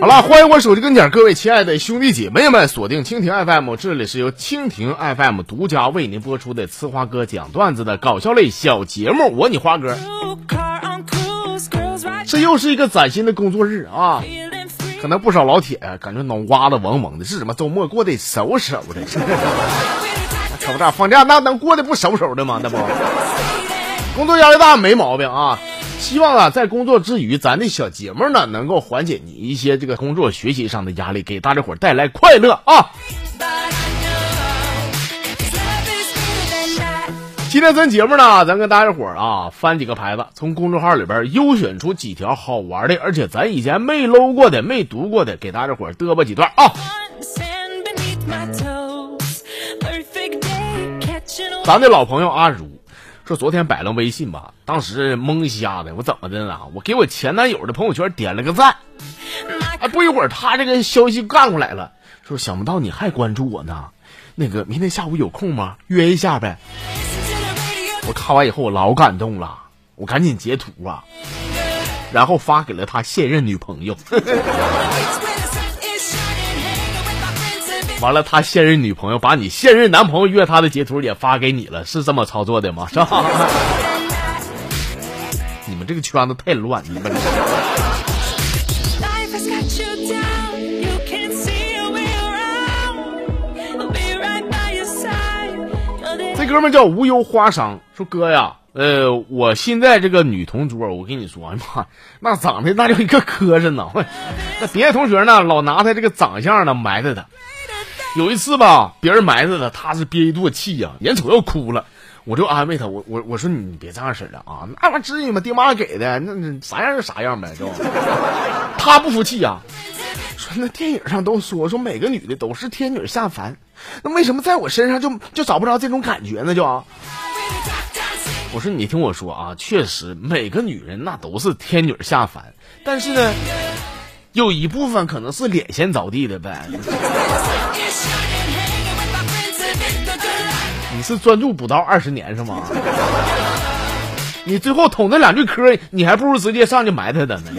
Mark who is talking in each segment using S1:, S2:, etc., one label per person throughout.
S1: 好了，欢迎我手机跟前各位亲爱的兄弟姐妹们，锁定蜻蜓 FM，这里是由蜻蜓 FM 独家为您播出的呲花哥讲段子的搞笑类小节目。我你花哥，这又是一个崭新的工作日啊！可能不少老铁感觉脑瓜子嗡嗡的，是什么？周末过得手手的，可不咋，放假那能过得不手手的吗？那不，工作压力大没毛病啊。希望啊，在工作之余，咱的小节目呢，能够缓解你一些这个工作学习上的压力，给大家伙带来快乐啊！今天咱节目呢，咱跟大家伙啊翻几个牌子，从公众号里边优选出几条好玩的，而且咱以前没搂过的、没读过的，给大家伙嘚吧几段啊！咱的老朋友阿如。说昨天摆了微信吧，当时懵瞎的，我怎么的呢？我给我前男友的朋友圈点了个赞，哎，不一会儿他这个消息干过来了，说想不到你还关注我呢，那个明天下午有空吗？约一下呗。看完以后我老感动了，我赶紧截图啊，然后发给了他现任女朋友。完了，他现任女朋友把你现任男朋友约他的截图也发给你了，是这么操作的吗？是吧？你们这个圈子太乱，你们哥们叫无忧花商，说哥呀，呃，我现在这个女同桌，我跟你说，哎妈，那长得那就一个磕碜呢，那别的同学呢，老拿他这个长相呢埋汰他。有一次吧，别人埋汰他，他是憋一肚子气呀，眼瞅要哭了，我就安慰他，我我我说你别这样式的啊，那玩意至于吗？爹妈给的，那那啥样就啥样呗，就。他不服气呀，说那电影上都说说每个女的都是天女下凡，那为什么在我身上就就找不着这种感觉呢？就。我说你听我说啊，确实每个女人那都是天女下凡，但是呢，有一部分可能是脸先着地的呗。你是专注补刀二十年是吗？你最后捅那两句嗑，你还不如直接上去埋汰他呢。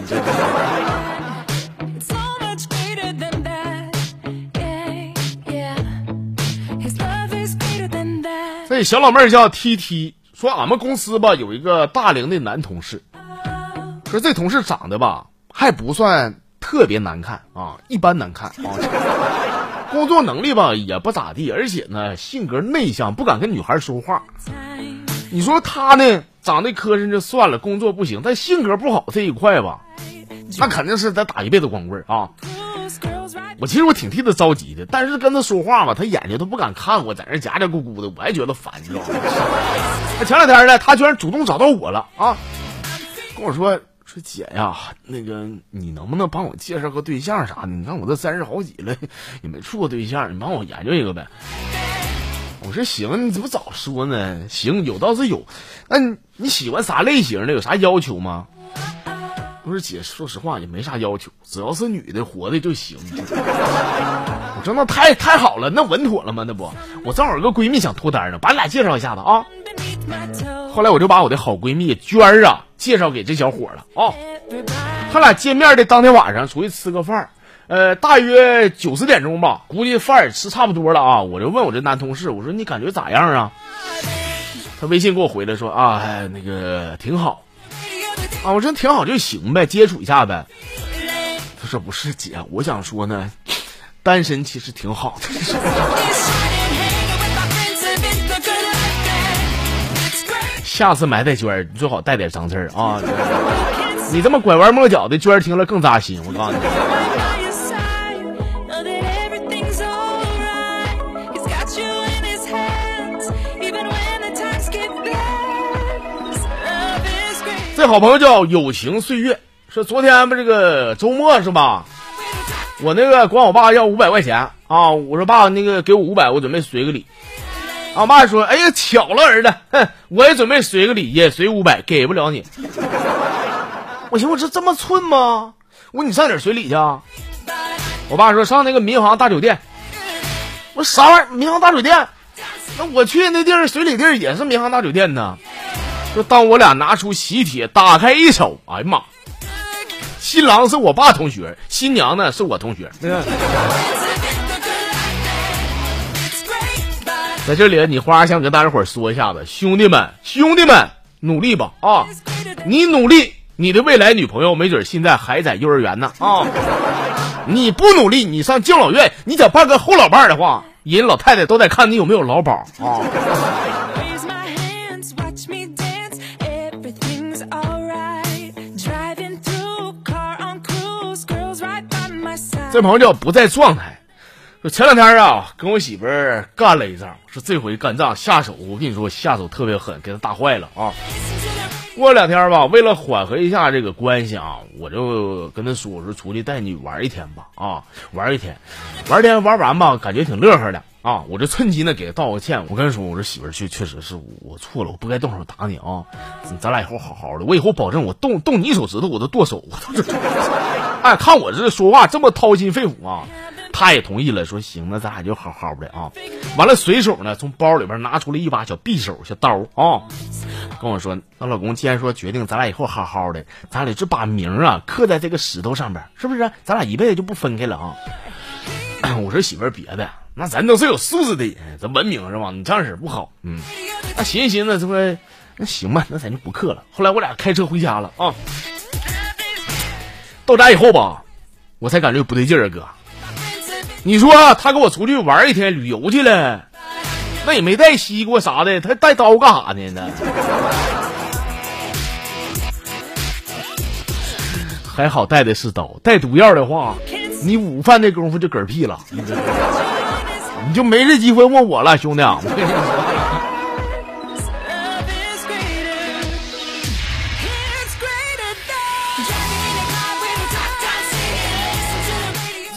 S1: 这小老妹儿叫 T T，说俺们公司吧有一个大龄的男同事，说这同事长得吧还不算特别难看啊，一般难看啊。工作能力吧也不咋地，而且呢性格内向，不敢跟女孩说话。你说他呢长得磕碜就算了，工作不行，但性格不好这一块吧，那肯定是得打一辈子光棍啊！我其实我挺替他着急的，但是跟他说话吧，他眼睛都不敢看我，在那夹夹咕咕的，我还觉得烦，你知道吗？那前两天呢，他居然主动找到我了啊，跟我说。说姐呀，那个你能不能帮我介绍个对象啥的？你看我都三十好几了，也没处过对象，你帮我研究一个呗。我说行，你怎么早说呢？行，有倒是有。那你你喜欢啥类型的？有啥要求吗？不是姐，说实话也没啥要求，只要是女的活的就行。我说那太太好了，那稳妥了吗？那不，我正好有个闺蜜想脱单呢，把你俩介绍一下子啊。后来我就把我的好闺蜜娟儿啊。介绍给这小伙了啊！他俩见面的当天晚上出去吃个饭，呃，大约九十点钟吧，估计饭也吃差不多了啊。我就问我这男同事，我说你感觉咋样啊？他微信给我回来说啊，那个挺好啊。我说挺好就行呗，接触一下呗。他说不是姐，我想说呢，单身其实挺好的。下次埋汰娟儿，你最好带点脏字儿啊！你这么拐弯抹角的，娟儿听了更扎心。我告诉你。好朋友叫友情岁月，说昨天不这个周末是吧？我那个管我爸要五百块钱啊！我说爸，那个给我五百，我准备随个礼。俺爸说：“哎呀，巧了，儿子，哼，我也准备随个礼，也随五百，给不了你。”我寻思，我这这么寸吗？我说你上哪儿随礼去啊？我爸说上那个民航大酒店。我说啥玩意儿？民航大酒店？那我去那地儿随礼地儿也是民航大酒店呢。就当我俩拿出喜帖，打开一瞅，哎呀妈！新郎是我爸同学，新娘呢是我同学。在这里，你花想跟大家伙说一下子，兄弟们，兄弟们，努力吧啊！你努力，你的未来女朋友没准现在还在幼儿园呢啊！你不努力，你上敬老院，你想办个后老伴的话，人老太太都得看你有没有劳保啊！这朋友叫不在状态。说前两天啊，跟我媳妇儿干了一仗，说这回干仗下手，我跟你说下手特别狠，给她打坏了啊。过两天吧，为了缓和一下这个关系啊，我就跟她说，我说出去带你玩一天吧啊，玩一天，玩一天玩完吧，感觉挺乐呵的啊。我就趁机呢给她道个歉，我跟她说，我说媳妇儿，确确实是我错了，我不该动手打你啊。咱俩以后好好的，我以后保证我动动你手指头我都剁手。我都 哎，看我这说话这么掏心肺腑啊，他也同意了，说行，那咱俩就好好的啊。完了，随手呢从包里边拿出了一把小匕首、小刀啊，跟我说：“那老公，既然说决定咱俩以后好好的，咱俩这把名啊刻在这个石头上边，是不是？咱俩一辈子就不分开了啊。”我说媳妇儿，别的，那咱都是有素质的人，咱文明是吧？你这样式不好。嗯，那寻思寻思，这不那行吧，那咱就不刻了。后来我俩开车回家了啊。到家以后吧，我才感觉不对劲儿啊，哥。你说他跟我出去玩一天旅游去了，那也没带西瓜啥的，他带刀干啥呢？那 还好带的是刀，带毒药的话，你午饭那功夫就嗝屁了，你就没这机会问我了，兄弟。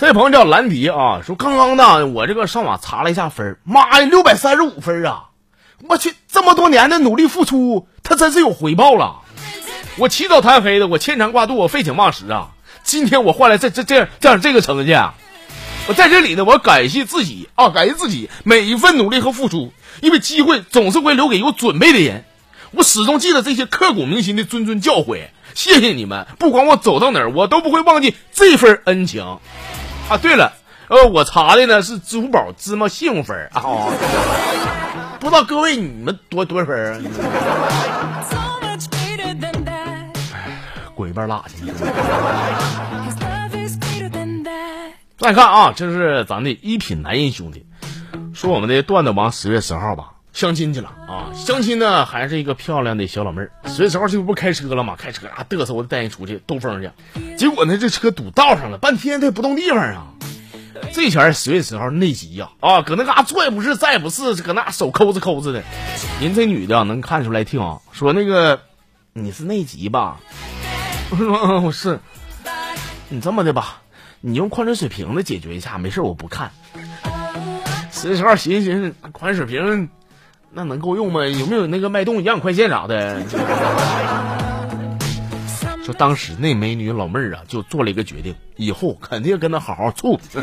S1: 这朋友叫兰迪啊，说刚刚呢，我这个上网查了一下分妈呀，六百三十五分啊！我去，这么多年的努力付出，他真是有回报了。我起早贪黑的，我牵肠挂肚，我废寝忘食啊！今天我换来这这这样这样这个成绩，我在这里呢，我感谢自己啊，感谢自己每一份努力和付出，因为机会总是会留给有准备的人。我始终记得这些刻骨铭心的谆谆教诲，谢谢你们！不管我走到哪儿，我都不会忘记这份恩情。啊，对了，呃，我查的呢是支付宝芝麻信用分啊，不知道各位你们多多少分啊？滚一边拉去！再看啊，这是咱的一品男人兄弟，说我们的段子王十月十号吧，相亲去了啊，相亲呢还是一个漂亮的小老妹儿。十月十号这不开车了吗？开车啊嘚瑟，我带人出去兜风去。结果呢，这车堵道上了，半天它也不动地方啊。这前十月十号内急呀，啊，搁那嘎坐也不是，再也不是，搁那手抠着抠着的。人这女的能看出来听啊，说那个你是内急吧？我说我是。你这么的吧，你用矿泉水瓶子解决一下，没事我不看。十月十号寻思寻思，矿泉水瓶那能够用吗？有没有那个脉动营养快线啥的？说当时那美女老妹儿啊，就做了一个决定，以后肯定跟他好好处。你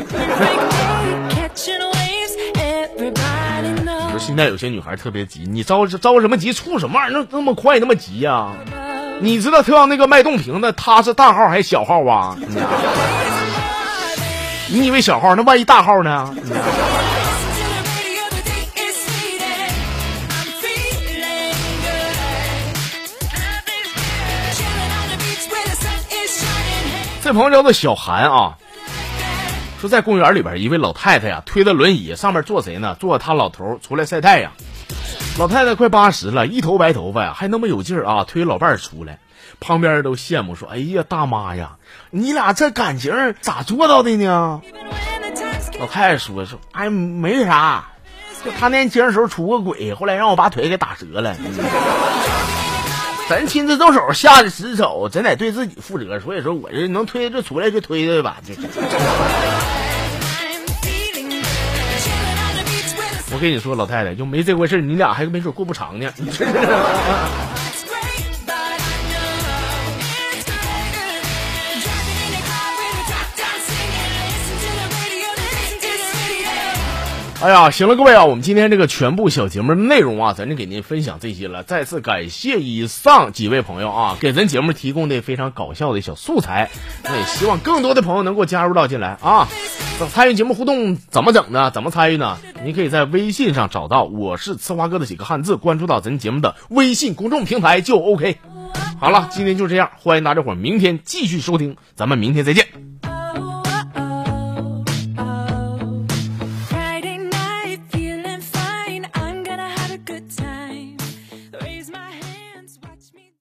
S1: 说现在有些女孩特别急，你着着什么急？处什么玩意儿？那那么快，那么急呀？你知道特要那个脉动瓶子，它是大号还是小号啊？你以为小号？那万一大号呢？这朋友叫做小韩啊，说在公园里边，一位老太太呀推着轮椅，上面坐谁呢？坐他老头出来晒太阳。老太太快八十了，一头白头发呀，还那么有劲儿啊，推老伴儿出来，旁边人都羡慕说：“哎呀，大妈呀，你俩这感情咋做到的呢？”老太太说：“说哎，没啥，就他年轻的时候出过轨，后来让我把腿给打折了。”咱亲自动手下的死手，咱得对自己负责。所以说，我这能推就出来就推推吧。我跟你说，老太太就没这回事你俩还没准过不长呢。哎呀，行了，各位啊，我们今天这个全部小节目内容啊，咱就给您分享这些了。再次感谢以上几位朋友啊，给咱节目提供的非常搞笑的小素材。那也希望更多的朋友能够加入到进来啊。参与节目互动怎么整呢？怎么参与呢？您可以在微信上找到我是呲花哥的几个汉字，关注到咱节目的微信公众平台就 OK。好了，今天就这样，欢迎大家伙明天继续收听，咱们明天再见。